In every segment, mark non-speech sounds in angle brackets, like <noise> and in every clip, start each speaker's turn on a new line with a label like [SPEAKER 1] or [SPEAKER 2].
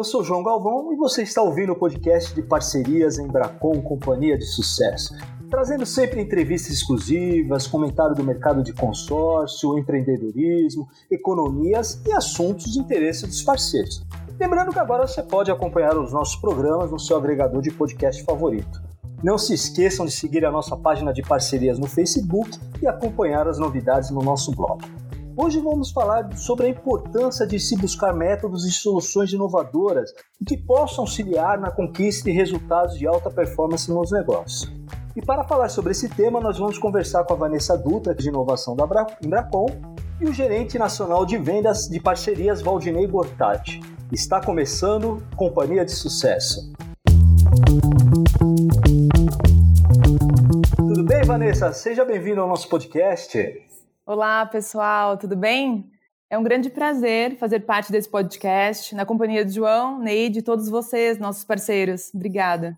[SPEAKER 1] Eu sou João Galvão e você está ouvindo o podcast de parcerias em Bracon Companhia de Sucesso, trazendo sempre entrevistas exclusivas, comentário do mercado de consórcio, empreendedorismo, economias e assuntos de interesse dos parceiros. Lembrando que agora você pode acompanhar os nossos programas no seu agregador de podcast favorito. Não se esqueçam de seguir a nossa página de parcerias no Facebook e acompanhar as novidades no nosso blog. Hoje vamos falar sobre a importância de se buscar métodos e soluções inovadoras que possam auxiliar na conquista de resultados de alta performance nos negócios. E para falar sobre esse tema, nós vamos conversar com a Vanessa Dutra, de inovação da Embracon, e o gerente nacional de vendas de parcerias Valdinei Gortati. Está começando Companhia de Sucesso. Tudo bem, Vanessa? Seja bem-vindo ao nosso podcast.
[SPEAKER 2] Olá, pessoal, tudo bem? É um grande prazer fazer parte desse podcast na companhia de João, Neide e todos vocês, nossos parceiros. Obrigada.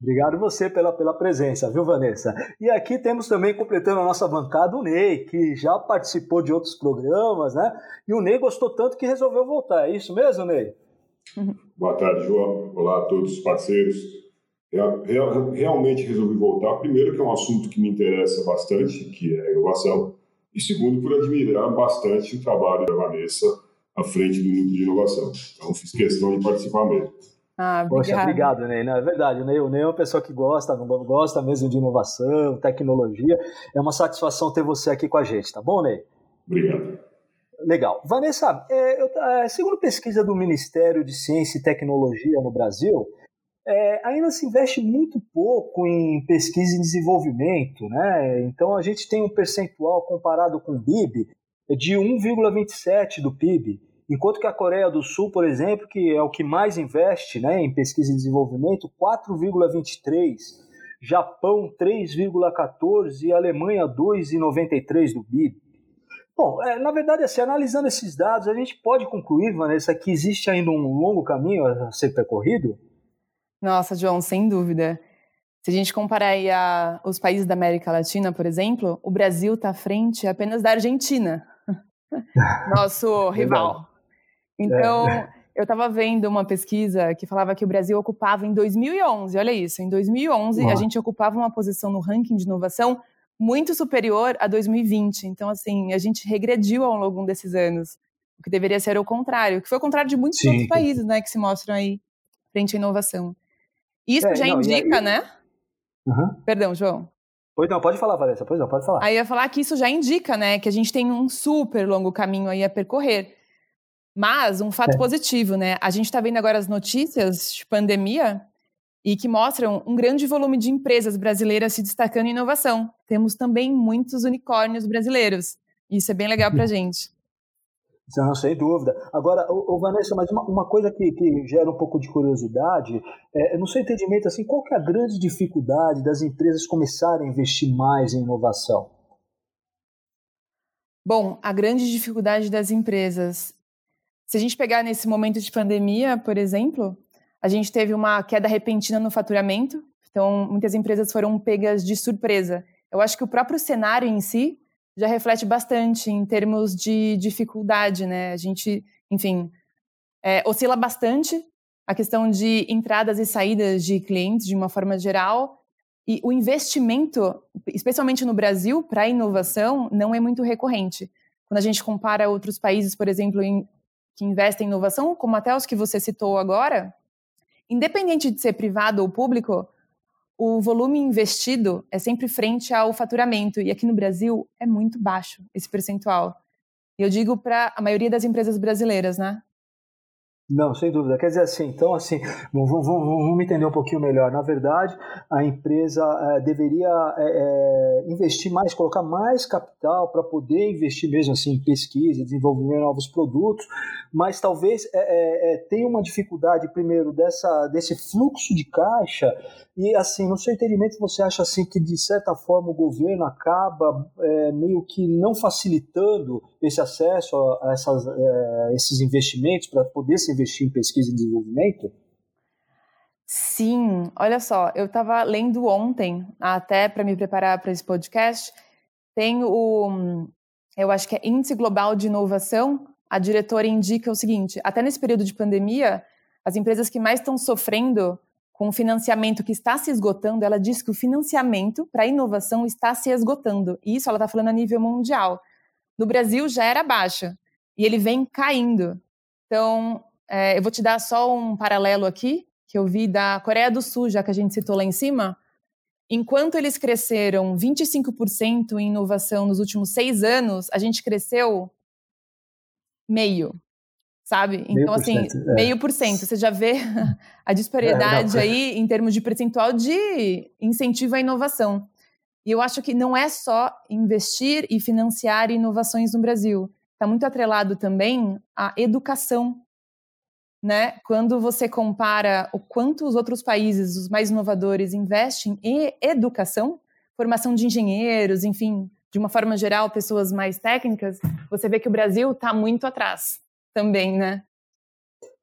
[SPEAKER 1] Obrigado você pela, pela presença, viu, Vanessa? E aqui temos também, completando a nossa bancada, o Ney, que já participou de outros programas, né? E o Ney gostou tanto que resolveu voltar. É isso mesmo, Ney? <laughs>
[SPEAKER 3] Boa tarde, João. Olá a todos os parceiros. realmente resolvi voltar. Primeiro, que é um assunto que me interessa bastante, que é a inovação. E segundo, por admirar bastante o trabalho da Vanessa à frente do núcleo de inovação. Então, fiz questão de participar mesmo.
[SPEAKER 2] Ah,
[SPEAKER 1] Poxa, obrigado, Ney. Não, é verdade, o Ney, o Ney é uma pessoa que gosta, gosta mesmo de inovação, tecnologia. É uma satisfação ter você aqui com a gente, tá bom, Ney?
[SPEAKER 3] Obrigado.
[SPEAKER 1] Legal. Vanessa, é, eu, é, segundo pesquisa do Ministério de Ciência e Tecnologia no Brasil, é, ainda se investe muito pouco em pesquisa e desenvolvimento, né? Então a gente tem um percentual comparado com o PIB de 1,27 do PIB. Enquanto que a Coreia do Sul, por exemplo, que é o que mais investe né, em pesquisa e desenvolvimento, 4,23%, Japão 3,14% e Alemanha 2,93% do PIB. Bom, é, na verdade, assim, analisando esses dados, a gente pode concluir, Vanessa, que existe ainda um longo caminho a ser percorrido?
[SPEAKER 2] Nossa, João, sem dúvida. Se a gente comparar aí a, os países da América Latina, por exemplo, o Brasil está à frente apenas da Argentina, <laughs> nosso <laughs> rival. Então, é. eu estava vendo uma pesquisa que falava que o Brasil ocupava em 2011, olha isso, em 2011 Uau. a gente ocupava uma posição no ranking de inovação muito superior a 2020. Então, assim, a gente regrediu ao longo desses anos, o que deveria ser o contrário, que foi o contrário de muitos Sim. outros países, né, que se mostram aí frente à inovação. Isso é, já não, indica, aí... né? Uhum. Perdão, João.
[SPEAKER 1] Pois não, pode falar, Vanessa, pois não, pode falar.
[SPEAKER 2] Aí eu ia falar que isso já indica, né, que a gente tem um super longo caminho aí a percorrer. Mas um fato é. positivo, né? A gente está vendo agora as notícias de pandemia e que mostram um grande volume de empresas brasileiras se destacando em inovação. Temos também muitos unicórnios brasileiros. Isso é bem legal para a gente.
[SPEAKER 1] Não, sem dúvida. Agora, o, Vanessa, mas uma, uma coisa que, que, gera um pouco de curiosidade, é, no seu entendimento, assim, qual que é a grande dificuldade das empresas começarem a investir mais em inovação?
[SPEAKER 2] Bom, a grande dificuldade das empresas se a gente pegar nesse momento de pandemia, por exemplo, a gente teve uma queda repentina no faturamento, então muitas empresas foram pegas de surpresa. Eu acho que o próprio cenário em si já reflete bastante em termos de dificuldade, né? A gente, enfim, é, oscila bastante a questão de entradas e saídas de clientes de uma forma geral. E o investimento, especialmente no Brasil, para inovação, não é muito recorrente. Quando a gente compara outros países, por exemplo, em que investem em inovação, como até os que você citou agora, independente de ser privado ou público, o volume investido é sempre frente ao faturamento. E aqui no Brasil é muito baixo esse percentual. Eu digo para a maioria das empresas brasileiras, né?
[SPEAKER 1] Não, sem dúvida. Quer dizer assim, então assim, vamos, vamos, vamos entender um pouquinho melhor. Na verdade, a empresa é, deveria é, investir mais, colocar mais capital para poder investir mesmo assim em pesquisa, desenvolvimento de novos produtos, mas talvez é, tenha uma dificuldade primeiro dessa, desse fluxo de caixa e assim, no seu entendimento, você acha assim que de certa forma o governo acaba é, meio que não facilitando esse acesso a, essas, é, esses investimentos para poder se investir em pesquisa e desenvolvimento?
[SPEAKER 2] Sim, olha só, eu estava lendo ontem, até para me preparar para esse podcast, tem o, eu acho que é Índice Global de Inovação. A diretora indica o seguinte: até nesse período de pandemia, as empresas que mais estão sofrendo com o financiamento que está se esgotando, ela diz que o financiamento para inovação está se esgotando. E isso ela está falando a nível mundial. No Brasil já era baixo e ele vem caindo. Então, é, eu vou te dar só um paralelo aqui, que eu vi da Coreia do Sul, já que a gente citou lá em cima. Enquanto eles cresceram 25% em inovação nos últimos seis anos, a gente cresceu meio, sabe? Então, meio assim, é. meio por cento. Você já vê <laughs> a disparidade é, <laughs> aí em termos de percentual de incentivo à inovação. E eu acho que não é só investir e financiar inovações no Brasil. Está muito atrelado também à educação. Né? Quando você compara o quanto os outros países, os mais inovadores, investem em educação, formação de engenheiros, enfim, de uma forma geral, pessoas mais técnicas, você vê que o Brasil está muito atrás também, né?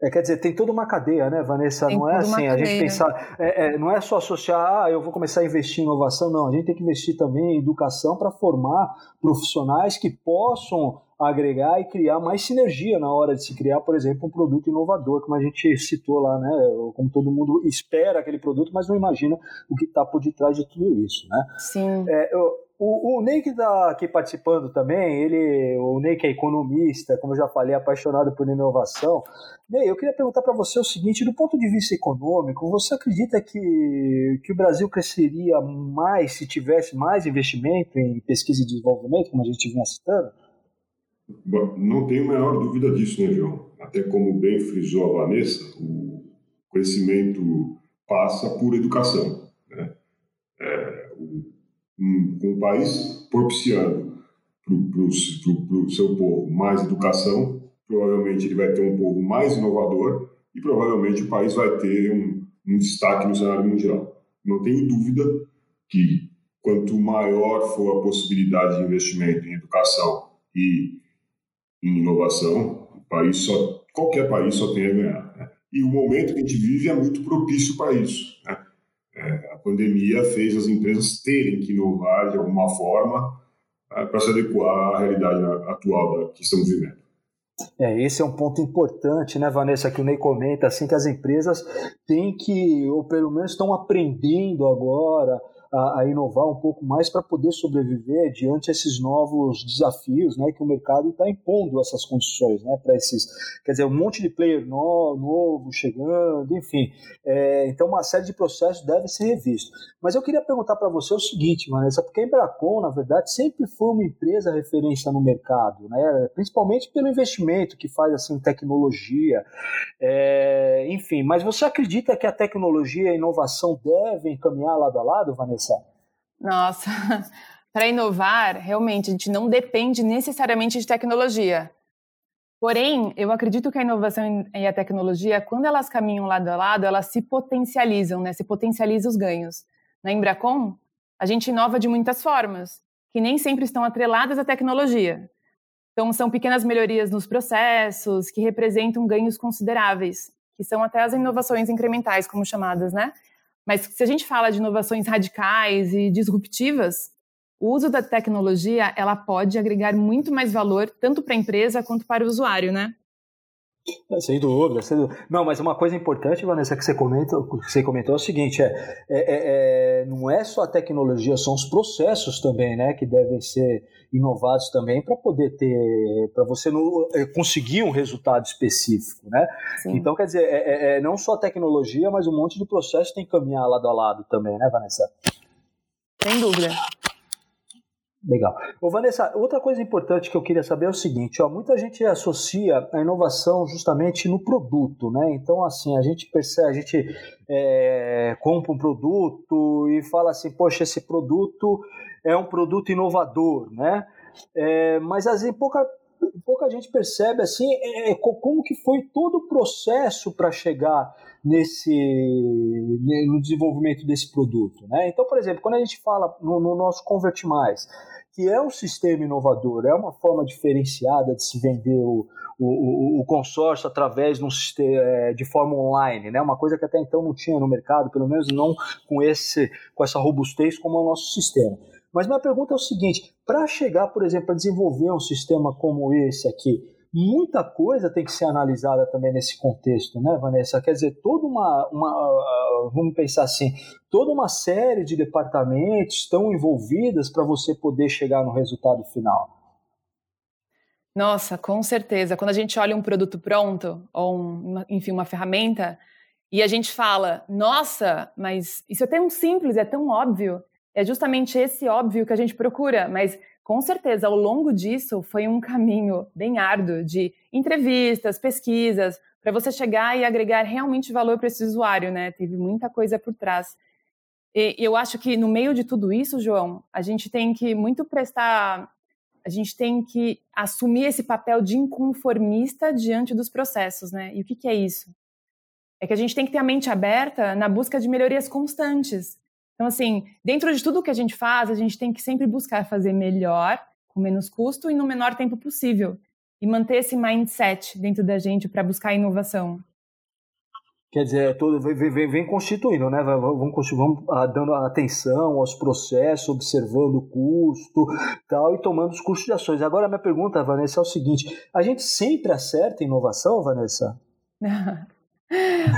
[SPEAKER 1] É, quer dizer, tem toda uma cadeia, né, Vanessa? Tem não é assim, a gente pensar, é, é, não é só associar, ah, eu vou começar a investir em inovação, não, a gente tem que investir também em educação para formar profissionais que possam agregar e criar mais sinergia na hora de se criar, por exemplo, um produto inovador, como a gente citou lá, né? Como todo mundo espera aquele produto, mas não imagina o que está por detrás de tudo isso, né?
[SPEAKER 2] Sim.
[SPEAKER 1] É, eu, o, o Ney que está aqui participando também, ele, o Ney que é economista, como eu já falei, apaixonado por inovação. Ney, eu queria perguntar para você o seguinte, do ponto de vista econômico, você acredita que, que o Brasil cresceria mais se tivesse mais investimento em pesquisa e desenvolvimento, como a gente vinha citando?
[SPEAKER 3] Não tenho a menor dúvida disso, né, João? Até como bem frisou a Vanessa, o crescimento passa por educação. É, o, país propiciando para o seu povo mais educação, provavelmente ele vai ter um povo mais inovador e provavelmente o país vai ter um, um destaque no cenário mundial. Não tenho dúvida que quanto maior for a possibilidade de investimento em educação e em inovação, o país só, qualquer país só tem a ganhar. Né? E o momento que a gente vive é muito propício para isso. Né? Pandemia fez as empresas terem que inovar de alguma forma é, para se adequar à realidade atual que estamos vivendo.
[SPEAKER 1] É, esse é um ponto importante, né, Vanessa, que o Ney comenta, assim, que as empresas têm que, ou pelo menos estão aprendendo agora a, a inovar um pouco mais para poder sobreviver diante esses novos desafios, né, que o mercado está impondo essas condições, né, para esses, quer dizer, um monte de player no, novo chegando, enfim, é, então uma série de processos deve ser revisto. Mas eu queria perguntar para você o seguinte, Vanessa, porque a Embracon, na verdade, sempre foi uma empresa referência no mercado, né, principalmente pelo investimento que faz assim tecnologia, é, enfim. Mas você acredita que a tecnologia e a inovação devem caminhar lado a lado, Vanessa?
[SPEAKER 2] Nossa, <laughs> para inovar, realmente, a gente não depende necessariamente de tecnologia. Porém, eu acredito que a inovação e a tecnologia, quando elas caminham lado a lado, elas se potencializam, né? Se potencializam os ganhos. Na Embracon, a gente inova de muitas formas, que nem sempre estão atreladas à tecnologia. Então, são pequenas melhorias nos processos que representam ganhos consideráveis, que são até as inovações incrementais, como chamadas, né? Mas se a gente fala de inovações radicais e disruptivas, o uso da tecnologia ela pode agregar muito mais valor tanto para a empresa quanto para o usuário, né?
[SPEAKER 1] É, sem dúvida, sem dúvida. Não, mas uma coisa importante, Vanessa, que você, comenta, que você comentou é o seguinte: é, é, é, é, não é só a tecnologia, são os processos também, né, que devem ser inovados também para poder ter, para você no, é, conseguir um resultado específico, né? Sim. Então, quer dizer, é, é, não só a tecnologia, mas um monte de processos tem que caminhar lado a lado também, né, Vanessa?
[SPEAKER 2] Sem dúvida.
[SPEAKER 1] Legal. Ô, Vanessa, outra coisa importante que eu queria saber é o seguinte, ó, muita gente associa a inovação justamente no produto, né? Então, assim, a gente percebe, a gente é, compra um produto e fala assim, poxa, esse produto é um produto inovador, né? É, mas assim, pouca, pouca gente percebe assim é, é como que foi todo o processo para chegar nesse no desenvolvimento desse produto, né? Então, por exemplo, quando a gente fala no, no nosso Convert Mais, que é um sistema inovador, é uma forma diferenciada de se vender o, o, o consórcio através de, um é, de forma online, né? uma coisa que até então não tinha no mercado, pelo menos não com, esse, com essa robustez como é o nosso sistema. Mas minha pergunta é o seguinte: para chegar, por exemplo, a desenvolver um sistema como esse aqui, muita coisa tem que ser analisada também nesse contexto, né, Vanessa? Quer dizer, toda uma, uma vamos pensar assim, toda uma série de departamentos estão envolvidas para você poder chegar no resultado final.
[SPEAKER 2] Nossa, com certeza. Quando a gente olha um produto pronto, ou um, enfim, uma ferramenta, e a gente fala, nossa, mas isso é tão simples, é tão óbvio. É justamente esse óbvio que a gente procura, mas com certeza ao longo disso foi um caminho bem árduo de entrevistas, pesquisas, para você chegar e agregar realmente valor para esse usuário, né? Teve muita coisa por trás. E eu acho que no meio de tudo isso, João, a gente tem que muito prestar, a gente tem que assumir esse papel de inconformista diante dos processos, né? E o que, que é isso? é que a gente tem que ter a mente aberta na busca de melhorias constantes. Então, assim, dentro de tudo que a gente faz, a gente tem que sempre buscar fazer melhor, com menos custo e no menor tempo possível. E manter esse mindset dentro da gente para buscar inovação.
[SPEAKER 1] Quer dizer, é todo, vem, vem, vem constituindo, né? Vamos, vamos ah, dando atenção aos processos, observando o custo tal, e tomando os custos de ações. Agora, a minha pergunta, Vanessa, é o seguinte: a gente sempre acerta inovação, Vanessa? <laughs>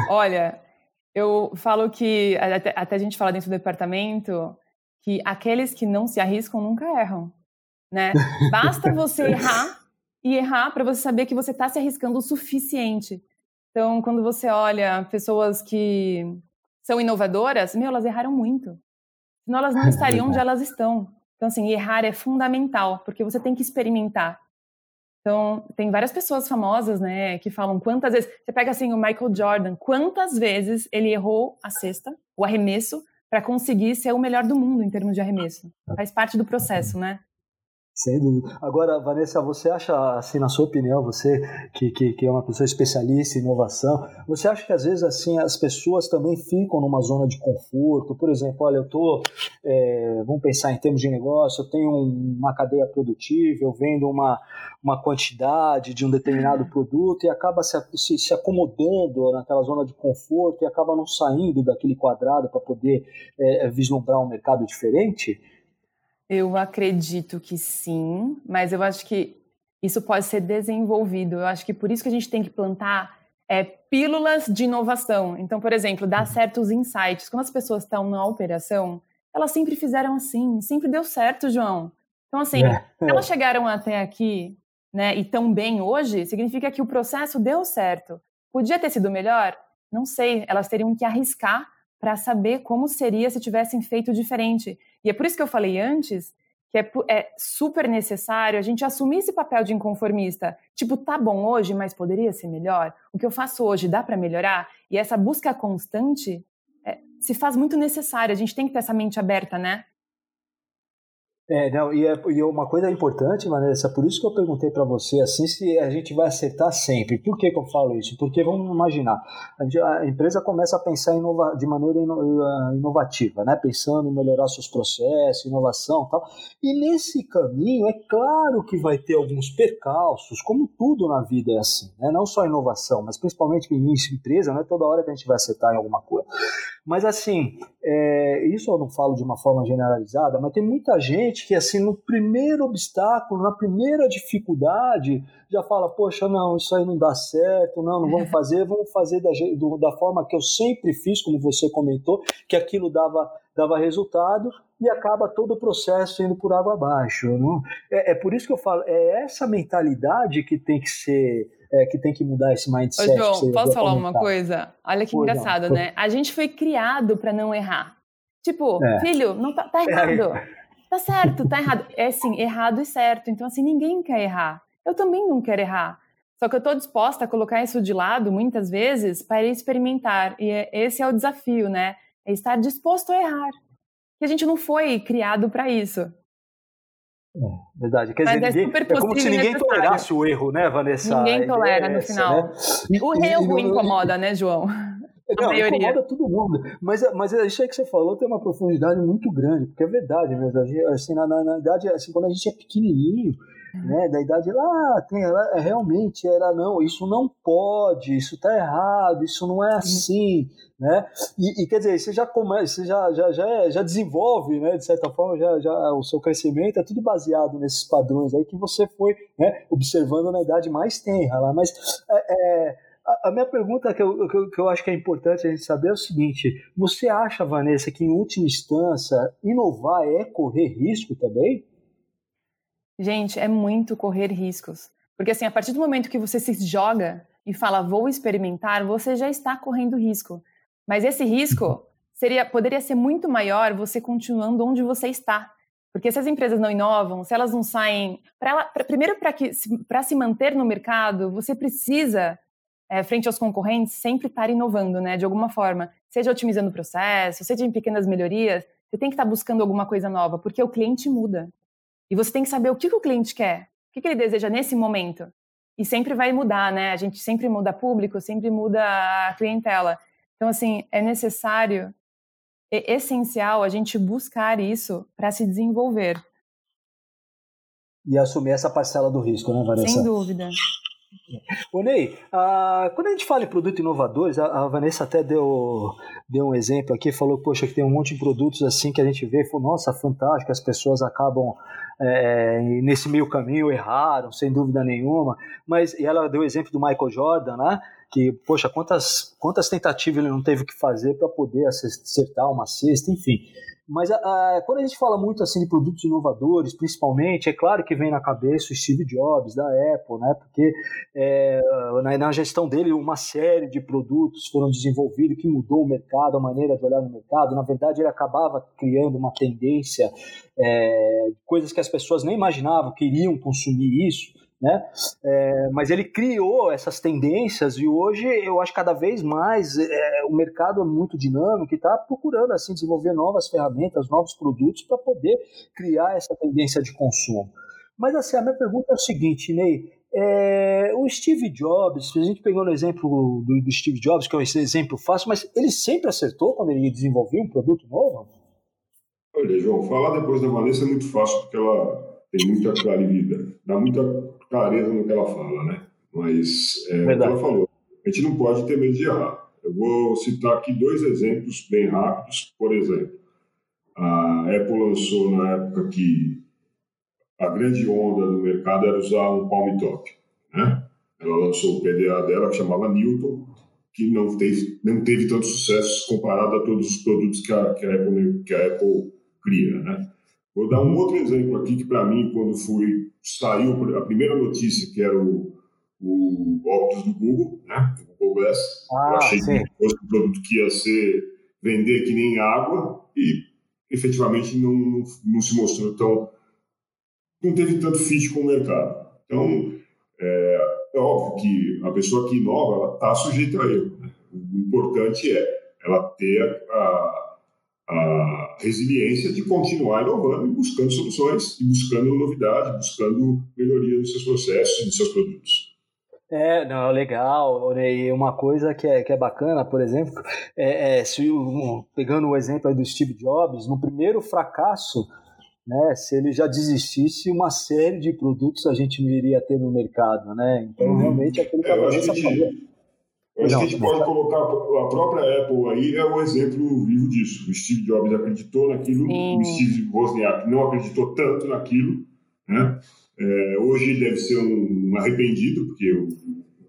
[SPEAKER 2] Olha, eu falo que, até, até, a gente fala dentro do departamento, que aqueles que não se arriscam nunca erram, né? <laughs> Basta você errar e errar para você saber que você está se arriscando o suficiente. Então, quando você olha pessoas que são inovadoras, meu, elas erraram muito. Senão elas não <laughs> estariam onde elas estão. Então, assim, errar é fundamental, porque você tem que experimentar. Então, tem várias pessoas famosas, né, que falam quantas vezes. Você pega assim o Michael Jordan, quantas vezes ele errou a cesta, o arremesso, para conseguir ser o melhor do mundo em termos de arremesso. Faz parte do processo, né?
[SPEAKER 1] Sem dúvida. Agora, Vanessa, você acha, assim, na sua opinião, você que, que, que, é uma pessoa especialista em inovação, você acha que às vezes, assim, as pessoas também ficam numa zona de conforto? Por exemplo, olha, eu estou, é, vamos pensar em termos de negócio, eu tenho uma cadeia produtiva, eu vendo uma, uma quantidade de um determinado produto e acaba se, se, se acomodando naquela zona de conforto e acaba não saindo daquele quadrado para poder é, vislumbrar um mercado diferente?
[SPEAKER 2] Eu acredito que sim, mas eu acho que isso pode ser desenvolvido. Eu acho que por isso que a gente tem que plantar é, pílulas de inovação. Então, por exemplo, dar uhum. certos insights. Quando as pessoas estão na operação, elas sempre fizeram assim, sempre deu certo, João. Então, assim, é. elas chegaram até aqui né, e tão bem hoje, significa que o processo deu certo. Podia ter sido melhor? Não sei. Elas teriam que arriscar para saber como seria se tivessem feito diferente. E é por isso que eu falei antes que é, é, super necessário a gente assumir esse papel de inconformista. Tipo, tá bom hoje, mas poderia ser melhor? O que eu faço hoje dá para melhorar? E essa busca constante é, se faz muito necessária. A gente tem que ter essa mente aberta, né?
[SPEAKER 1] É, não, e, é, e é uma coisa importante, Vanessa, por isso que eu perguntei para você assim se a gente vai acertar sempre. Por que, que eu falo isso? Porque vamos imaginar, a, gente, a empresa começa a pensar inova, de maneira ino, uh, inovativa, né? pensando em melhorar seus processos, inovação e tal. E nesse caminho, é claro que vai ter alguns percalços, como tudo na vida é assim, né? não só inovação, mas principalmente em empresa, não é toda hora que a gente vai acertar em alguma coisa. Mas assim, é, isso eu não falo de uma forma generalizada, mas tem muita gente que assim no primeiro obstáculo, na primeira dificuldade, já fala, poxa, não, isso aí não dá certo, não, não vamos <laughs> fazer, vamos fazer da, da forma que eu sempre fiz, como você comentou, que aquilo dava, dava resultado e acaba todo o processo indo por água abaixo. Não? É, é por isso que eu falo, é essa mentalidade que tem que ser é, que tem que mudar esse mindset.
[SPEAKER 2] Ô, João, posso falar uma coisa? Olha que engraçado, né? A gente foi criado para não errar. Tipo, é. filho, não tá, tá errado. É. Tá certo, tá errado. É assim, errado e certo. Então, assim, ninguém quer errar. Eu também não quero errar. Só que eu estou disposta a colocar isso de lado, muitas vezes, para experimentar. E é, esse é o desafio, né? É estar disposto a errar. Que a gente não foi criado para isso.
[SPEAKER 1] É, verdade. Quer Mas dizer, é, ninguém, é como se ninguém tolerasse o erro, né, Vanessa?
[SPEAKER 2] Ninguém tolera é no final. Né? o erro incomoda, né, João? <laughs>
[SPEAKER 1] Não, incomoda todo mundo. Mas, mas isso aí que você falou tem uma profundidade muito grande, porque é verdade mesmo. Assim, na, na, na idade, assim, quando a gente é pequenininho, né, da idade lá, tem, lá, é, realmente era não, isso não pode, isso está errado, isso não é assim, né? E, e, quer dizer, você já começa, você já, já, já, é, já desenvolve, né, de certa forma, já, já o seu crescimento é tudo baseado nesses padrões aí que você foi né, observando na idade mais tenra lá. Mas é, é a minha pergunta que eu, que eu, que, eu, acho que é importante a gente saber é o seguinte: você acha, Vanessa, que em última instância inovar é correr risco também?
[SPEAKER 2] Gente, é muito correr riscos. Porque assim, a partir do momento que você se joga e fala vou experimentar, você já está correndo risco. Mas esse risco uhum. seria, poderia ser muito maior você continuando onde você está. Porque se as empresas não inovam, se elas não saem. Pra ela, pra, primeiro, para se manter no mercado, você precisa, é, frente aos concorrentes, sempre estar inovando, né? De alguma forma. Seja otimizando o processo, seja em pequenas melhorias, você tem que estar buscando alguma coisa nova, porque o cliente muda. E você tem que saber o que, o cliente quer, o que, ele deseja nesse momento. E sempre vai mudar, né? A gente sempre muda público, sempre muda a clientela. Então, assim, é necessário, é essencial a gente buscar isso para se desenvolver.
[SPEAKER 1] E assumir essa parcela do risco, né, Vanessa?
[SPEAKER 2] Sem dúvida.
[SPEAKER 1] Ô Ney, a, quando a gente fala em produtos inovadores, a, a, Vanessa até deu, deu um exemplo aqui, falou, poxa, que tem um monte de produtos assim que a gente vê, falou, nossa, fantástico, as pessoas acabam é, nesse meio caminho, erraram, sem dúvida nenhuma, mas e ela deu o exemplo do Michael Jordan, né, que, poxa, quantas, quantas tentativas ele não teve que fazer para poder acertar uma cesta, enfim. Mas a, a, quando a gente fala muito assim de produtos inovadores, principalmente, é claro que vem na cabeça o Steve Jobs da Apple, né? Porque é, na, na, gestão dele uma série de produtos foram desenvolvidos que mudou o mercado, a maneira de olhar no mercado. Na verdade, ele acabava criando uma tendência, é, coisas que as pessoas nem imaginavam que iriam consumir isso né? É, mas ele criou essas tendências e hoje eu acho cada vez mais é, o mercado é muito dinâmico e está procurando assim desenvolver novas ferramentas, novos produtos para poder criar essa tendência de consumo. Mas assim a minha pergunta é o seguinte, Ney, é, o Steve Jobs, a gente pegou no exemplo do, do Steve Jobs, que é um exemplo fácil, mas ele sempre acertou quando ele desenvolvia um produto novo?
[SPEAKER 3] Olha, João, falar depois da Vanessa é muito fácil porque ela tem muita clareza, dá muita clareza no que ela fala, né? Mas é, o que ela falou, a gente não pode ter medo de errar. Eu vou citar aqui dois exemplos bem rápidos. Por exemplo, a Apple lançou na época que a grande onda do mercado era usar um palm top, né? Ela lançou o PDA dela que chamava Newton, que não teve, não teve tanto sucesso comparado a todos os produtos que a, que a, Apple, que a Apple cria, né? Vou dar um outro exemplo aqui que, para mim, quando fui, saiu a primeira notícia, que era o, o óculos do Google, né? o Google Glass. Ah, eu achei sim. que fosse um produto que ia ser vender que nem água e efetivamente não, não se mostrou tão. não teve tanto fit com o mercado. Então, é, é óbvio que a pessoa que inova, ela está sujeita a erro. Né? O importante é ela ter a a resiliência de continuar inovando e buscando soluções, e buscando novidade, buscando melhoria nos seus processos e nos seus produtos.
[SPEAKER 1] É, não, legal. E uma coisa que é, que é bacana, por exemplo, é, é se, um, pegando o exemplo do Steve Jobs, no primeiro fracasso, né, se ele já desistisse, uma série de produtos a gente não iria ter no mercado, né? Então, uhum. realmente, aquilo que é, a Vanessa falou
[SPEAKER 3] eu acho que a gente pode colocar a própria Apple aí é um exemplo vivo disso. O Steve Jobs acreditou naquilo, Sim. o Steve Wozniak não acreditou tanto naquilo. Né? É, hoje deve ser um, um arrependido, porque o,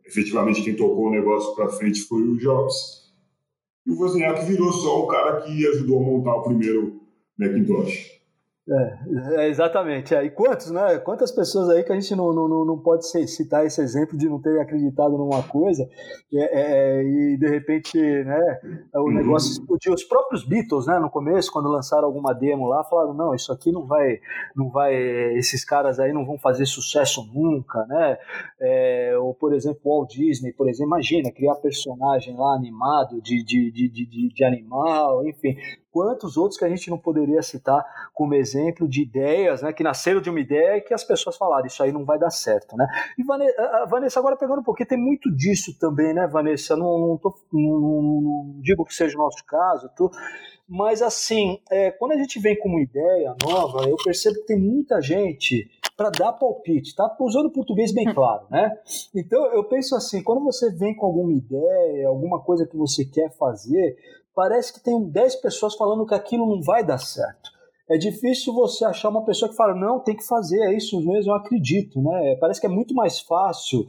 [SPEAKER 3] efetivamente quem tocou o negócio para frente foi o Jobs. E o Wozniak virou só o cara que ajudou a montar o primeiro Macintosh.
[SPEAKER 1] É, é, exatamente. É. E quantos, né? Quantas pessoas aí que a gente não, não, não pode citar esse exemplo de não ter acreditado numa coisa é, é, e de repente, né? O uhum. negócio explodiu. Os próprios Beatles, né? No começo, quando lançaram alguma demo lá, falaram não, isso aqui não vai, não vai, esses caras aí não vão fazer sucesso nunca, né? É, ou por exemplo, o Walt Disney, por exemplo, imagina criar personagem lá animado de, de, de, de, de animal, enfim, quantos outros que a gente não poderia citar como exemplo de ideias, né, que nasceram de uma ideia e que as pessoas falaram, isso aí não vai dar certo, né? E Vanessa, agora pegando um pouquinho, tem muito disso também, né, Vanessa? Não, não, tô, não, digo que seja o nosso caso, tô, mas assim, é, quando a gente vem com uma ideia nova, eu percebo que tem muita gente para dar palpite, tá? Usando o português bem claro, né? Então eu penso assim, quando você vem com alguma ideia, alguma coisa que você quer fazer, parece que tem 10 pessoas falando que aquilo não vai dar certo. É difícil você achar uma pessoa que fala, não, tem que fazer, é isso mesmo, eu acredito, né? Parece que é muito mais fácil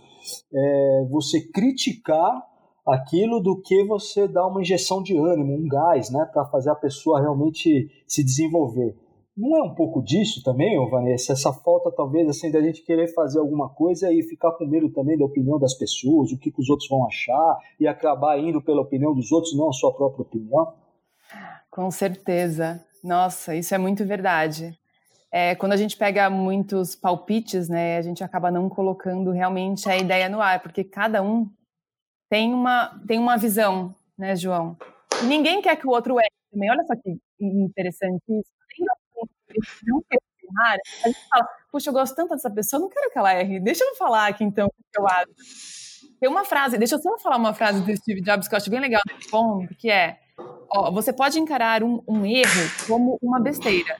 [SPEAKER 1] é, você criticar aquilo do que você dar uma injeção de ânimo, um gás, né, para fazer a pessoa realmente se desenvolver. Não é um pouco disso também, ô Vanessa? Essa falta, talvez, assim, da gente querer fazer alguma coisa e ficar com medo também da opinião das pessoas, o que, que os outros vão achar, e acabar indo pela opinião dos outros, não a sua própria opinião?
[SPEAKER 2] Com certeza. Nossa, isso é muito verdade. É, quando a gente pega muitos palpites, né, a gente acaba não colocando realmente a ideia no ar, porque cada um tem uma, tem uma visão, né, João? E ninguém quer que o outro erre também. Olha só que interessante isso. Não quer errar. A gente fala, puxa, eu gosto tanto dessa pessoa, não quero que ela erre. Deixa eu falar aqui, então, o que eu acho. Tem uma frase, deixa eu só falar uma frase do Steve Jobs que eu acho bem legal nesse ponto, que é, ó, você pode encarar um, um erro como uma besteira,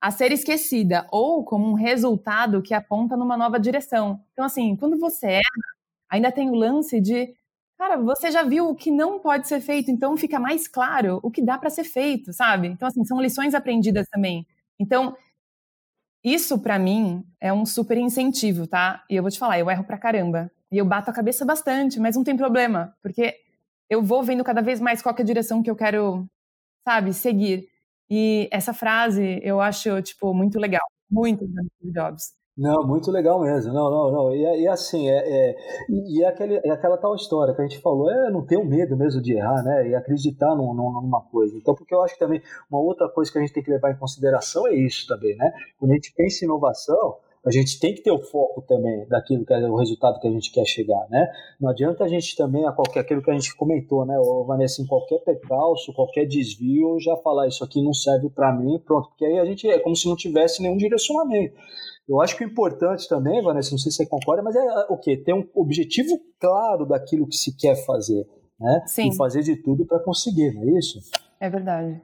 [SPEAKER 2] a ser esquecida, ou como um resultado que aponta numa nova direção. Então, assim, quando você erra, ainda tem o lance de cara, você já viu o que não pode ser feito, então fica mais claro o que dá para ser feito, sabe? Então, assim, são lições aprendidas também. Então, isso para mim é um super incentivo, tá? E eu vou te falar, eu erro pra caramba. E eu bato a cabeça bastante, mas não tem problema, porque eu vou vendo cada vez mais qual é a direção que eu quero, sabe, seguir. E essa frase eu acho, tipo, muito legal. Muito Steve Jobs.
[SPEAKER 1] Não, muito legal mesmo. Não, não, não. E, e assim, é, é, e é, aquele, é aquela tal história que a gente falou, é não ter o medo mesmo de errar, né? E acreditar num, numa coisa. Então, porque eu acho que também uma outra coisa que a gente tem que levar em consideração é isso também, né? Quando a gente pensa em inovação, a gente tem que ter o foco também daquilo que é o resultado que a gente quer chegar, né? Não adianta a gente também, a qualquer, aquilo que a gente comentou, né, Vanessa, em qualquer percalço, qualquer desvio, já falar isso aqui não serve para mim, pronto, porque aí a gente é como se não tivesse nenhum direcionamento. Eu acho que o importante também, Vanessa, não sei se você concorda, mas é o quê? Ter um objetivo claro daquilo que se quer fazer, né?
[SPEAKER 2] Sim.
[SPEAKER 1] E fazer de tudo para conseguir, não é isso?
[SPEAKER 2] É verdade.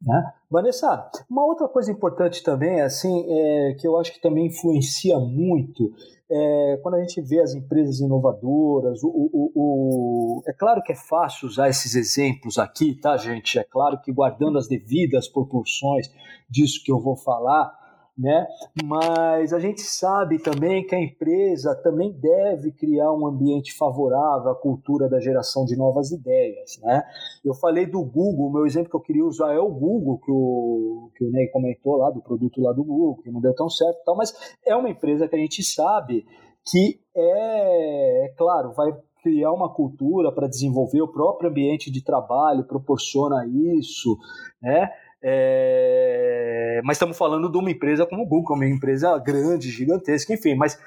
[SPEAKER 1] Né? Vanessa, uma outra coisa importante também, assim, é, que eu acho que também influencia muito, é, quando a gente vê as empresas inovadoras, o, o, o, é claro que é fácil usar esses exemplos aqui, tá, gente? É claro que guardando as devidas proporções disso que eu vou falar, né? Mas a gente sabe também que a empresa também deve criar um ambiente favorável à cultura da geração de novas ideias, né? Eu falei do Google, o meu exemplo que eu queria usar é o Google, que o, que o Ney comentou lá, do produto lá do Google, que não deu tão certo e tal, mas é uma empresa que a gente sabe que é, é claro, vai criar uma cultura para desenvolver o próprio ambiente de trabalho, proporciona isso, né? É, mas estamos falando de uma empresa como o Google, uma empresa grande, gigantesca, enfim, mas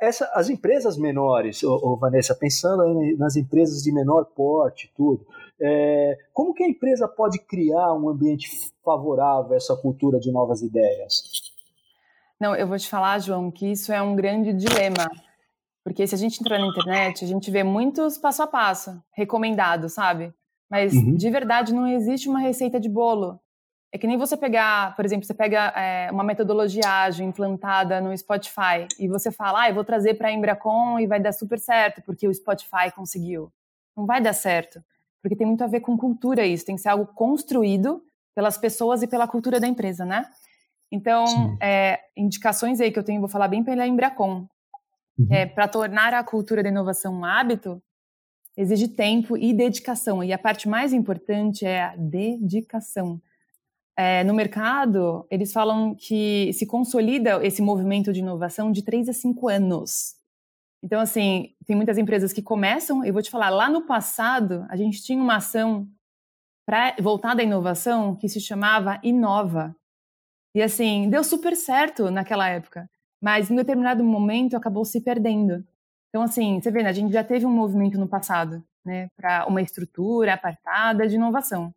[SPEAKER 1] essa, as empresas menores, ô, ô, Vanessa, pensando nas empresas de menor porte, tudo, é, como que a empresa pode criar um ambiente favorável a essa cultura de novas ideias?
[SPEAKER 2] Não, eu vou te falar, João, que isso é um grande dilema. Porque se a gente entrar na internet, a gente vê muitos passo a passo recomendados, sabe? Mas uhum. de verdade não existe uma receita de bolo. É que nem você pegar, por exemplo, você pega é, uma metodologia ágil implantada no Spotify e você fala, ah, eu vou trazer para a Embracon e vai dar super certo, porque o Spotify conseguiu. Não vai dar certo, porque tem muito a ver com cultura isso, tem que ser algo construído pelas pessoas e pela cultura da empresa, né? Então, é, indicações aí que eu tenho, vou falar bem pela Embracon. Uhum. É, para tornar a cultura da inovação um hábito, exige tempo e dedicação. E a parte mais importante é a dedicação é, no mercado, eles falam que se consolida esse movimento de inovação de 3 a 5 anos. Então, assim, tem muitas empresas que começam, eu vou te falar, lá no passado, a gente tinha uma ação pra, voltada à inovação que se chamava Inova. E, assim, deu super certo naquela época, mas em determinado momento acabou se perdendo. Então, assim, você vê, né, a gente já teve um movimento no passado, né, para uma estrutura apartada de inovação.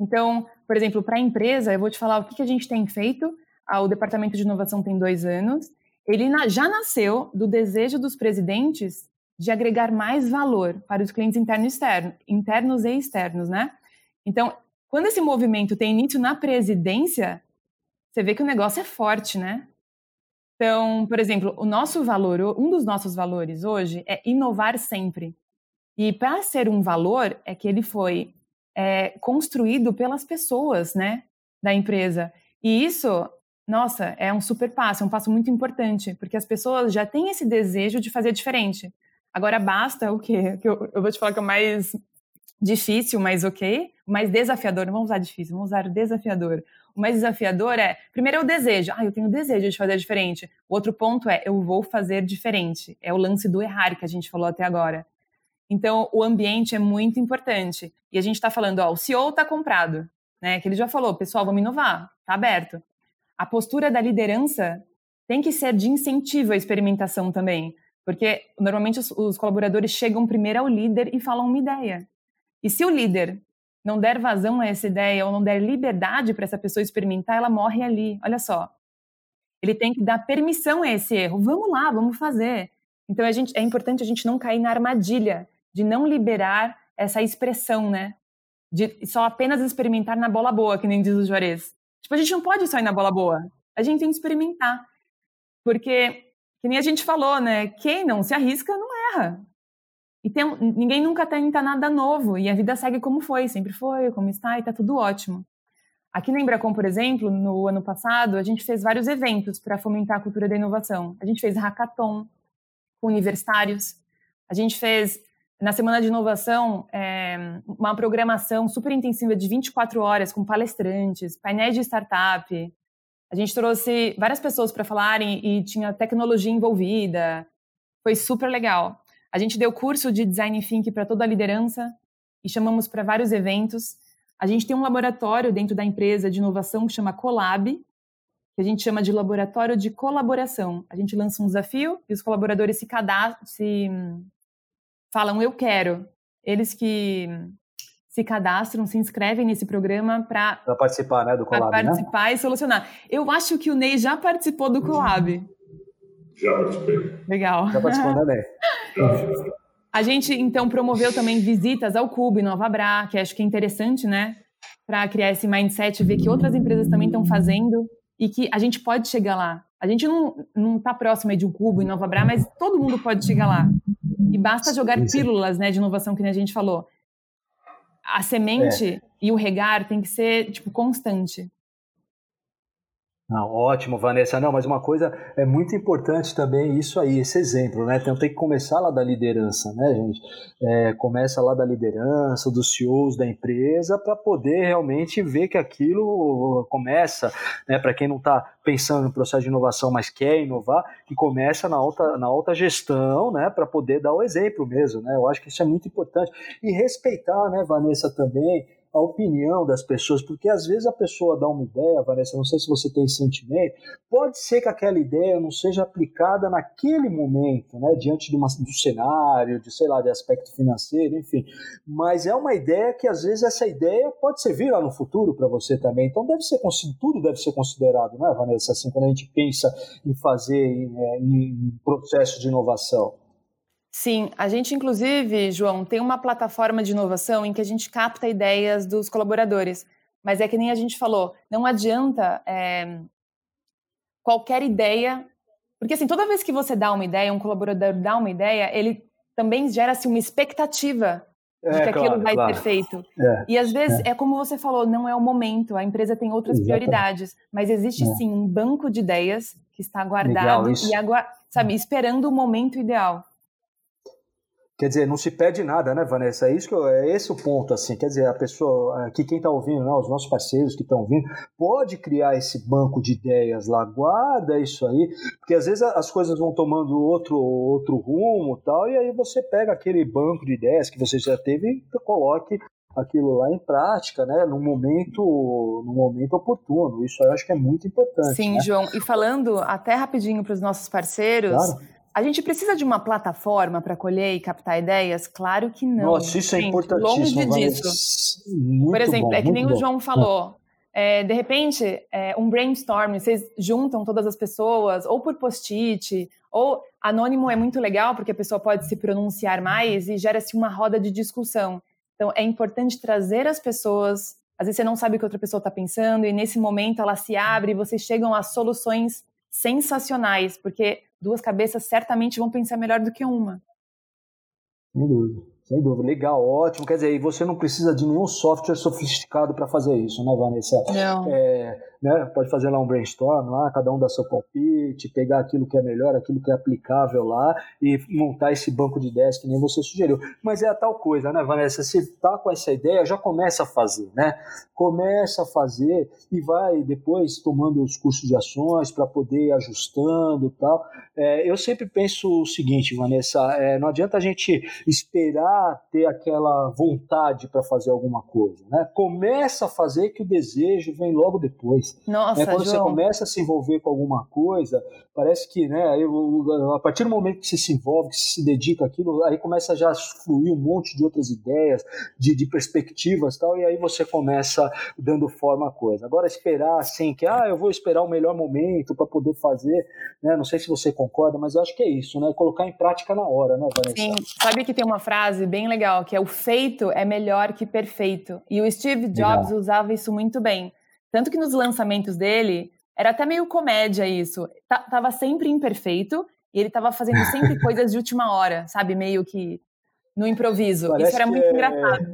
[SPEAKER 2] Então, por exemplo, para a empresa, eu vou te falar o que, que a gente tem feito. Ah, o Departamento de Inovação tem dois anos. Ele já nasceu do desejo dos presidentes de agregar mais valor para os clientes internos e externos, internos e externos, né? Então, quando esse movimento tem início na presidência, você vê que o negócio é forte, né? Então, por exemplo, o nosso valor, um dos nossos valores hoje é inovar sempre. E para ser um valor, é que ele foi é, construído pelas pessoas, né, da empresa. E isso, nossa, é um super passo, é um passo muito importante, porque as pessoas já têm esse desejo de fazer diferente. Agora basta o quê? Que eu, eu vou te falar que é o mais difícil, mas ok, mais desafiador, não vamos usar difícil, vamos usar desafiador. O mais desafiador é, primeiro é o desejo, ah, eu tenho desejo de fazer diferente. O outro ponto é, eu vou fazer diferente. É o lance do errar que a gente falou até agora. Então, o ambiente é muito importante. E a gente está falando, ó, o CEO está comprado, né? Que ele já falou, pessoal, vamos inovar, está aberto. A postura da liderança tem que ser de incentivo à experimentação também. Porque normalmente os, os colaboradores chegam primeiro ao líder e falam uma ideia. E se o líder não der vazão a essa ideia ou não der liberdade para essa pessoa experimentar, ela morre ali. Olha só. Ele tem que dar permissão a esse erro. Vamos lá, vamos fazer. Então a gente, é importante a gente não cair na armadilha de não liberar essa expressão, né? De só apenas experimentar na bola boa, que nem diz o Juarez. Tipo, a gente não pode só ir na bola boa. A gente tem que experimentar. Porque, que nem a gente falou, né? Quem não se arrisca não erra. E tem, ninguém nunca tenta nada novo. E a vida segue como foi, sempre foi, como está, e tá tudo ótimo. Aqui na Embracom, por exemplo, no ano passado, a gente fez vários eventos para fomentar a cultura da inovação. A gente fez hackathon com universitários. A gente fez na Semana de Inovação, é, uma programação super intensiva de 24 horas com palestrantes, painéis de startup. A gente trouxe várias pessoas para falarem e tinha tecnologia envolvida. Foi super legal. A gente deu curso de design thinking para toda a liderança e chamamos para vários eventos. A gente tem um laboratório dentro da empresa de inovação que chama Colab, que a gente chama de laboratório de colaboração. A gente lança um desafio e os colaboradores se cadastram, se falam eu quero. Eles que se cadastram, se inscrevem nesse programa para
[SPEAKER 1] participar, né, do Colab,
[SPEAKER 2] pra participar né? e solucionar. Eu acho que o Ney já participou do Colab.
[SPEAKER 3] Já participei.
[SPEAKER 2] Legal.
[SPEAKER 1] Já participou, né, Ney? <laughs>
[SPEAKER 2] A gente, então, promoveu também visitas ao Cubo e Nova Bra, que acho que é interessante, né? Para criar esse mindset, ver que outras empresas também estão fazendo e que a gente pode chegar lá. A gente não está próximo de um Cubo e Nova Bra, mas todo mundo pode chegar lá. E basta jogar pílulas né, de inovação, que a gente falou. A semente é. e o regar tem que ser tipo constante.
[SPEAKER 1] Não, ótimo, Vanessa. Não, mas uma coisa é muito importante também, isso aí, esse exemplo, né? Então tem que começar lá da liderança, né, gente? É, começa lá da liderança, dos CEOs da empresa, para poder realmente ver que aquilo começa, né? Para quem não está pensando no processo de inovação, mas quer inovar, que começa na alta, na alta gestão, né? Para poder dar o exemplo mesmo, né? Eu acho que isso é muito importante. E respeitar, né, Vanessa, também a opinião das pessoas, porque às vezes a pessoa dá uma ideia, Vanessa, não sei se você tem sentimento, pode ser que aquela ideia não seja aplicada naquele momento, né, diante de, uma, um cenário, de sei lá, de aspecto financeiro, enfim, mas é uma ideia que às vezes essa ideia pode servir lá no futuro para você também, então deve ser tudo deve ser considerado, não é, Vanessa, assim, quando a gente pensa em fazer em, é, em processo de inovação.
[SPEAKER 2] Sim, a gente inclusive, João, tem uma plataforma de inovação em que a gente capta ideias dos colaboradores. Mas é que nem a gente falou, não adianta é, qualquer ideia, porque assim, toda vez que você dá uma ideia, um colaborador dá uma ideia, ele também gera-se uma expectativa de é, que claro, aquilo vai claro. ser feito. É, e às vezes é. é. como você falou, não é o momento, a empresa tem outras Exatamente. prioridades, mas existe é. sim um banco de ideias que está guardado Legal, e agora, sabe, esperando o momento ideal.
[SPEAKER 1] Quer dizer, não se perde nada, né, Vanessa? É, isso que eu, é esse o ponto, assim. Quer dizer, a pessoa, aqui quem está ouvindo, né, os nossos parceiros que estão ouvindo, pode criar esse banco de ideias lá, guarda isso aí, porque às vezes as coisas vão tomando outro, outro rumo tal, e aí você pega aquele banco de ideias que você já teve e coloque aquilo lá em prática, né, no momento, no momento oportuno. Isso eu acho que é muito importante.
[SPEAKER 2] Sim,
[SPEAKER 1] né?
[SPEAKER 2] João. E falando até rapidinho para os nossos parceiros. Claro A gente precisa de uma plataforma para colher e captar ideias? Claro que não.
[SPEAKER 1] Nossa, isso é importantíssimo.
[SPEAKER 2] Longe disso. Muito Por exemplo,
[SPEAKER 1] bom,
[SPEAKER 2] é que nem
[SPEAKER 1] bom.
[SPEAKER 2] o João falou. É, de repente, é, um brainstorm, vocês juntam todas as pessoas, ou por post-it, ou anônimo é muito legal, porque a pessoa pode se pronunciar mais e gera-se uma roda de discussão. Então, é importante trazer as pessoas. Às vezes você não sabe o que outra pessoa está pensando, e nesse momento ela se abre e vocês chegam a soluções sensacionais, porque duas cabeças certamente vão pensar melhor do que uma.
[SPEAKER 1] Sem dúvida. Sem dúvida, legal, ótimo. Quer dizer, e você não precisa de nenhum software sofisticado para fazer isso, né, Vanessa?
[SPEAKER 2] Não.
[SPEAKER 1] É, né, pode fazer lá um brainstorm, lá, cada um dá seu palpite, pegar aquilo que é melhor, aquilo que é aplicável lá e montar esse banco de ideias que nem você sugeriu. Mas é a tal coisa, né, Vanessa? Se tá com essa ideia, já começa a fazer, né? Começa a fazer e vai depois tomando os cursos de ações para poder ir ajustando e tal. É, eu sempre penso o seguinte, Vanessa, é, não adianta a gente esperar ter aquela vontade para fazer alguma coisa, né? Começa a fazer que o desejo vem logo depois.
[SPEAKER 2] Nossa,
[SPEAKER 1] é, quando
[SPEAKER 2] João.
[SPEAKER 1] você começa a se envolver com alguma coisa, parece que, né, a partir do momento que você se envolve, que você se dedica àquilo, aí começa já a fluir um monte de outras ideias, de, de perspectivas tal, e aí você começa dando forma à coisa. Agora, esperar assim, que, ah, eu vou esperar o melhor momento para poder fazer, né? Não sei se você concorda, mas eu acho que é isso, né? Colocar em prática na hora, né, Vanessa?
[SPEAKER 2] Sim, sabe que tem uma frase bem legal, que é o feito é melhor que perfeito. E o Steve Jobs legal. usava isso muito bem. Tanto que nos lançamentos dele, era até meio comédia isso. T tava sempre imperfeito e ele tava fazendo sempre <laughs> coisas de última hora, sabe? Meio que no improviso.
[SPEAKER 1] Parece
[SPEAKER 2] isso era muito
[SPEAKER 1] é...
[SPEAKER 2] engraçado.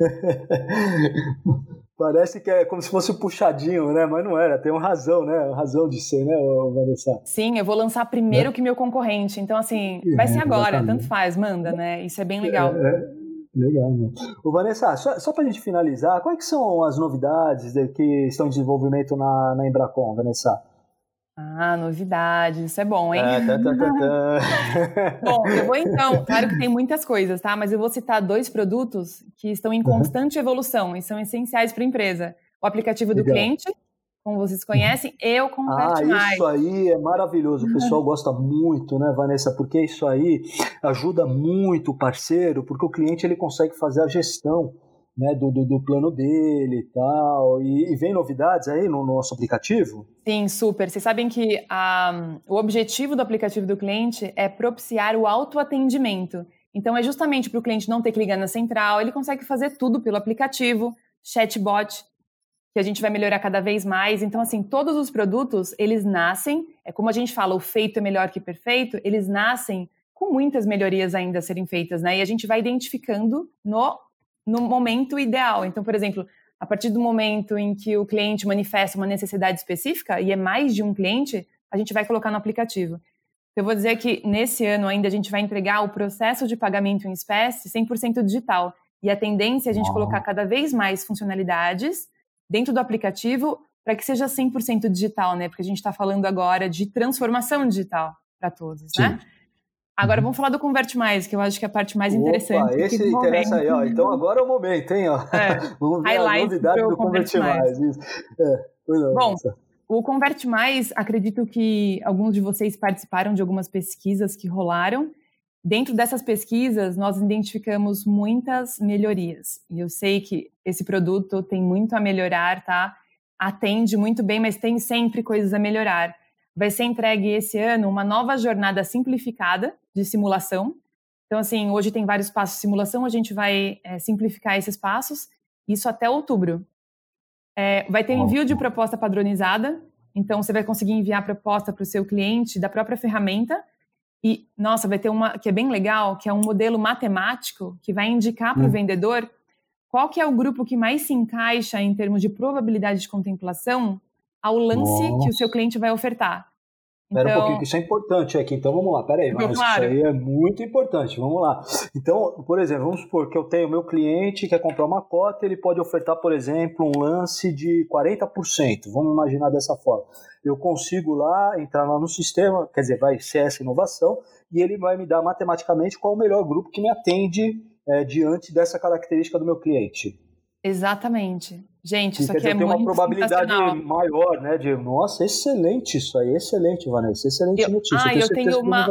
[SPEAKER 2] <laughs>
[SPEAKER 1] Parece que é como se fosse puxadinho, né? Mas não era, tem uma razão, né? razão de ser, né, Vanessa?
[SPEAKER 2] Sim, eu vou lançar primeiro é. que meu concorrente. Então, assim, vai ser agora, exatamente. tanto faz, manda, né? Isso é bem legal.
[SPEAKER 1] É, é. Legal, né? Ô, Vanessa, só, só para a gente finalizar, quais que são as novidades que estão em desenvolvimento na, na Embracon, Vanessa?
[SPEAKER 2] Ah, novidades, isso é bom, hein?
[SPEAKER 1] É, tá, tá, tá, <laughs>
[SPEAKER 2] bom, eu vou então, <laughs> claro que tem muitas coisas, tá? Mas eu vou citar dois produtos que estão em constante uhum. evolução e são essenciais para a empresa. O aplicativo do Legal. cliente, como vocês conhecem, eu Converte
[SPEAKER 1] ah,
[SPEAKER 2] Mais.
[SPEAKER 1] Isso aí é maravilhoso. O pessoal <laughs> gosta muito, né, Vanessa? Porque isso aí ajuda muito o parceiro, porque o cliente ele consegue fazer a gestão né, do, do, do, plano dele e tal. E, e, vem novidades aí no, no, nosso aplicativo?
[SPEAKER 2] Sim, super. Vocês sabem que um, o objetivo do aplicativo do cliente é propiciar o autoatendimento. Então, é justamente para o cliente não ter que ligar na central, ele consegue fazer tudo pelo aplicativo, chatbot, que a gente vai melhorar cada vez mais. Então, assim, todos os produtos, eles nascem, é como a gente fala, o feito é melhor que perfeito, eles nascem com muitas melhorias ainda a serem feitas, né? E a gente vai identificando no no momento ideal. Então, por exemplo, a partir do momento em que o cliente manifesta uma necessidade específica, e é mais de um cliente, a gente vai colocar no aplicativo. Eu vou dizer que nesse ano ainda a gente vai entregar o processo de pagamento em espécie 100% digital. E a tendência é a gente Uau. colocar cada vez mais funcionalidades dentro do aplicativo para que seja 100% digital, né? Porque a gente está falando agora de transformação digital para todos, Sim. né? Agora vamos falar do Converte Mais, que eu acho que é a parte mais interessante.
[SPEAKER 1] Opa, esse interessa aí, ó. Então agora é o momento, hein? Ó. É. <laughs> vamos ver Highlight a novidade do Converte Mais. mais.
[SPEAKER 2] É. Bom, o Converte Mais, acredito que alguns de vocês participaram de algumas pesquisas que rolaram. Dentro dessas pesquisas, nós identificamos muitas melhorias. E eu sei que esse produto tem muito a melhorar, tá? Atende muito bem, mas tem sempre coisas a melhorar vai ser entregue esse ano uma nova jornada simplificada de simulação. Então, assim, hoje tem vários passos de simulação, a gente vai é, simplificar esses passos, isso até outubro. É, vai ter envio de proposta padronizada, então você vai conseguir enviar a proposta para o seu cliente da própria ferramenta. E, nossa, vai ter uma que é bem legal, que é um modelo matemático que vai indicar para o hum. vendedor qual que é o grupo que mais se encaixa em termos de probabilidade de contemplação ao lance Nossa. que o seu cliente vai ofertar.
[SPEAKER 1] Espera então... um pouquinho, que isso é importante aqui. Então vamos lá, peraí, mas claro. isso aí é muito importante. Vamos lá. Então, por exemplo, vamos supor que eu tenho meu cliente que quer comprar uma cota, ele pode ofertar, por exemplo, um lance de 40%. Vamos imaginar dessa forma. Eu consigo lá entrar lá no sistema, quer dizer, vai ser essa inovação, e ele vai me dar matematicamente qual é o melhor grupo que me atende é, diante dessa característica do meu cliente.
[SPEAKER 2] Exatamente. Gente, isso aqui é
[SPEAKER 1] tem
[SPEAKER 2] muito
[SPEAKER 1] uma probabilidade maior, né? De, nossa, excelente isso aí, excelente, Vanessa, excelente
[SPEAKER 2] eu,
[SPEAKER 1] notícia.
[SPEAKER 2] Ah, eu, eu tenho uma,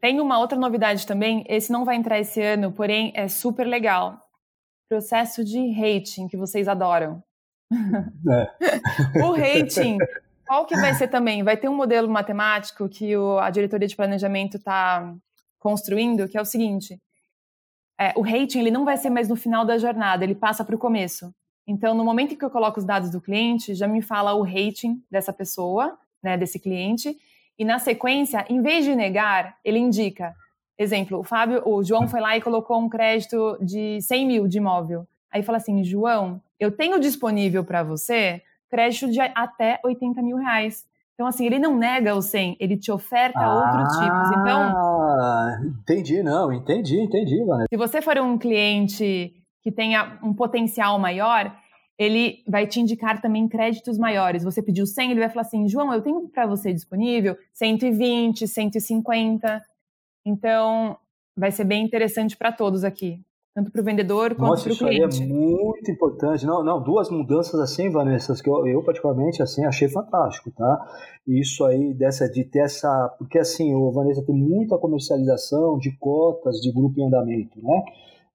[SPEAKER 2] tenho uma outra novidade também, esse não vai entrar esse ano, porém é super legal. Processo de rating, que vocês adoram. É. <laughs> o rating, qual que vai ser também? Vai ter um modelo matemático que o, a diretoria de planejamento está construindo, que é o seguinte, é, o rating ele não vai ser mais no final da jornada, ele passa para o começo. Então, no momento em que eu coloco os dados do cliente, já me fala o rating dessa pessoa, né, desse cliente, e na sequência, em vez de negar, ele indica. Exemplo, o Fábio, o João foi lá e colocou um crédito de 100 mil de imóvel. Aí fala assim, João, eu tenho disponível para você crédito de até 80 mil reais. Então, assim, ele não nega o 100, ele te oferta ah, outros tipos. Então.
[SPEAKER 1] Entendi, não, entendi, entendi, Vanessa.
[SPEAKER 2] Se você for um cliente que tenha um potencial maior, ele vai te indicar também créditos maiores. Você pediu 100, ele vai falar assim: João, eu tenho para você disponível 120, 150. Então, vai ser bem interessante para todos aqui tanto para o vendedor quanto para o cliente.
[SPEAKER 1] Isso aí é muito importante. Não, não, duas mudanças assim, Vanessa, que eu, eu particularmente assim achei fantástico, tá? Isso aí dessa de ter essa, porque assim, o Vanessa tem muita comercialização de cotas de grupo em andamento, né?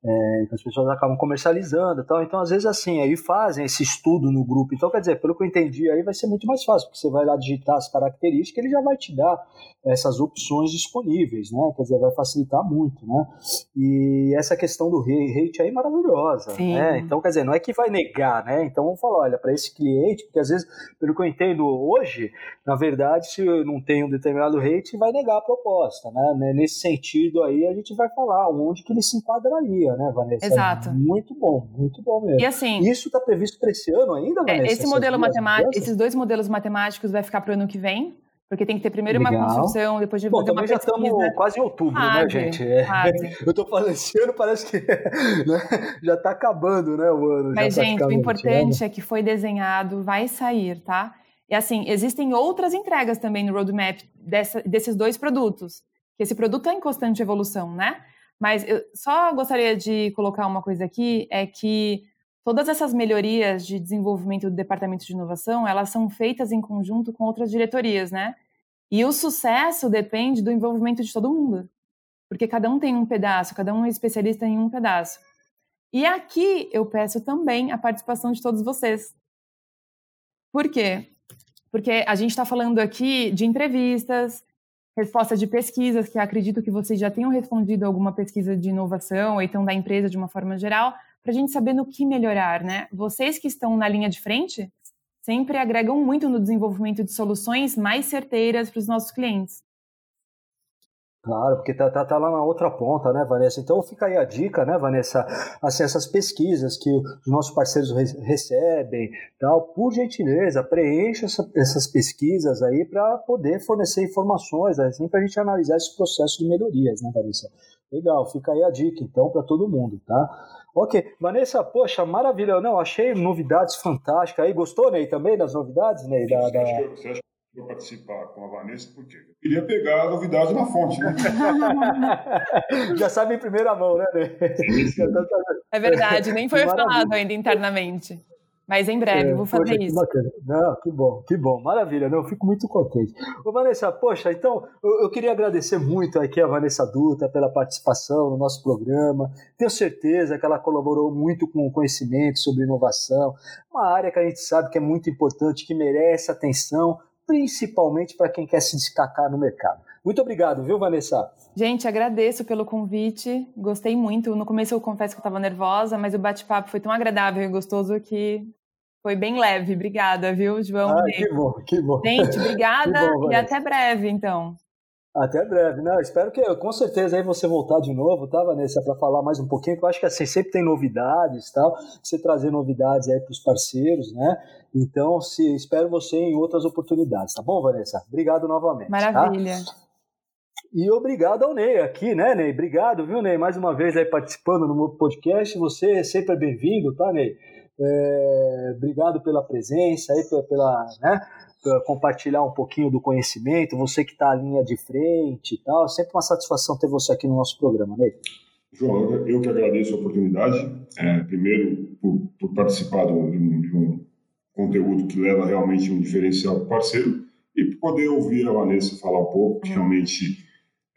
[SPEAKER 1] É, as pessoas acabam comercializando e tal. Então, às vezes, assim, aí fazem esse estudo no grupo. Então, quer dizer, pelo que eu entendi, aí vai ser muito mais fácil, porque você vai lá digitar as características, ele já vai te dar essas opções disponíveis, né? Quer dizer, vai facilitar muito, né? E essa questão do rate aí é maravilhosa, Sim. né? Então, quer dizer, não é que vai negar, né? Então, vamos falar, olha, para esse cliente, porque às vezes, pelo que eu entendo hoje, na verdade, se não tem um determinado rate, vai negar a proposta, né? Nesse sentido aí, a gente vai falar onde que ele se enquadraria né, Vanessa?
[SPEAKER 2] Exato.
[SPEAKER 1] Muito bom, muito bom mesmo.
[SPEAKER 2] E assim.
[SPEAKER 1] Isso está previsto para esse ano ainda, é, Vanessa?
[SPEAKER 2] esse modelo matemático, esses dois modelos matemáticos vai ficar para o ano que vem. Porque tem que ter primeiro Legal. uma construção, depois de
[SPEAKER 1] Bom,
[SPEAKER 2] fazer
[SPEAKER 1] uma
[SPEAKER 2] já
[SPEAKER 1] estamos quase em outubro, né, quase, né, gente? É. <laughs> Eu estou falando esse ano, parece que <laughs> né, já está acabando, né, o ano.
[SPEAKER 2] Mas, gente, o importante é que foi desenhado, vai sair, tá? E assim, existem outras entregas também no roadmap dessa, desses dois produtos. Que esse produto está em constante evolução, né? Mas eu só gostaria de colocar uma coisa aqui, é que todas essas melhorias de desenvolvimento do departamento de inovação, elas são feitas em conjunto com outras diretorias, né? E o sucesso depende do envolvimento de todo mundo. Porque cada um tem um pedaço, cada um é especialista em um pedaço. E aqui eu peço também a participação de todos vocês. Por quê? Porque a gente está falando aqui de entrevistas, respostas de pesquisas, que acredito que vocês já tenham respondido alguma pesquisa de inovação, ou então da empresa de uma forma geral, para a gente saber no que melhorar, né? Vocês que estão na linha de frente sempre agregam muito no desenvolvimento de soluções mais certeiras para os nossos clientes.
[SPEAKER 1] Claro, porque tá, tá, tá, lá na outra ponta, né, Vanessa? Então fica aí a dica, né, Vanessa? Assim, essas pesquisas que os nossos parceiros re recebem, tal, por gentileza, preencha essa, essas pesquisas aí para poder fornecer informações, assim, para a gente analisar esse processo de melhorias, né, Vanessa? Legal, fica aí a dica, então, para todo mundo, tá? Ok, Vanessa, poxa, maravilha, não, achei novidades fantásticas aí, gostou, Ney, também das novidades, Ney? Da, da...
[SPEAKER 3] Você acha para participar com a Vanessa, porque eu queria pegar a novidade na fonte, né? <laughs>
[SPEAKER 1] Já sabe em primeira mão, né? <laughs>
[SPEAKER 2] É verdade, nem foi <laughs> falado ainda internamente. Mas em breve, é, vou fazer poxa, isso.
[SPEAKER 1] bacana. Não, que bom, que bom, maravilha, não, eu fico muito contente. Ô, Vanessa, poxa, então eu, eu, queria agradecer muito aqui a Vanessa Dutra pela participação no nosso programa. Tenho certeza que ela colaborou muito com o conhecimento sobre inovação, uma área que a gente sabe que é muito importante, que merece atenção, principalmente para quem quer se destacar no mercado. Muito obrigado, viu, Vanessa?
[SPEAKER 2] Gente, agradeço pelo convite. Gostei muito. No começo eu confesso que eu estava nervosa, mas o bate-papo foi tão agradável e gostoso que foi bem leve. Obrigada, viu, João?
[SPEAKER 1] Ah, que bom, que bom.
[SPEAKER 2] Gente, obrigada <laughs> bom, e até breve, então.
[SPEAKER 1] Até breve, não, espero que com certeza aí você voltar de novo, tá, Vanessa, para falar mais um pouquinho, que eu acho que assim, sempre tem novidades, tal, você trazer novidades aí para os parceiros, né? Então, se espero você em outras oportunidades, tá bom, Vanessa? Obrigado novamente.
[SPEAKER 2] Tá? Maravilha. Tá?
[SPEAKER 1] E obrigado ao Ney aqui, né, Ney? Obrigado, viu, Ney? Mais uma vez aí participando no meu podcast. Você sempre é bem-vindo, tá, Ney? É, obrigado pela presença aí, pela, né, compartilhar um pouquinho do conhecimento, você que está à linha de frente e tal. Sempre uma satisfação ter você aqui no nosso programa, Ney.
[SPEAKER 3] João, eu que agradeço a oportunidade. É, primeiro, por, por participar de um, de um, conteúdo que leva realmente um diferencial para o parceiro e por poder ouvir a Vanessa falar um pouco, que realmente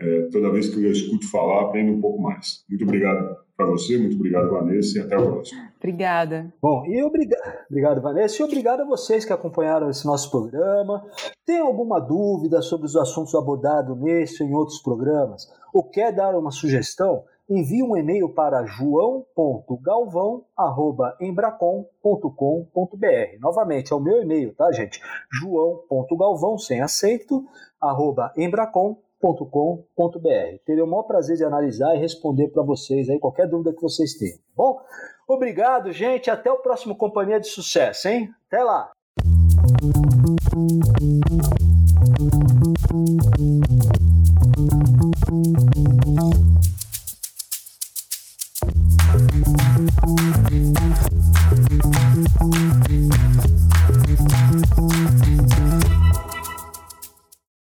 [SPEAKER 3] é, toda vez que eu escuto falar, aprendo um pouco mais. Muito obrigado para você, muito obrigado, Vanessa, e até a próxima.
[SPEAKER 2] Obrigada.
[SPEAKER 1] Bom, e obriga... obrigado, Vanessa, e obrigado a vocês que acompanharam esse nosso programa. Tem alguma dúvida sobre os assuntos abordados nesse ou em outros programas? Ou quer dar uma sugestão? Envie um e-mail para joão.galvão.embracom.com.br. Novamente, é o meu e-mail, tá, gente? joão.galvão, sem acento, arroba embracom.com.br com.br. Terei o maior prazer de analisar e responder para vocês aí qualquer dúvida que vocês tenham. Tá bom, obrigado, gente. Até o próximo Companhia de Sucesso, hein? Até lá!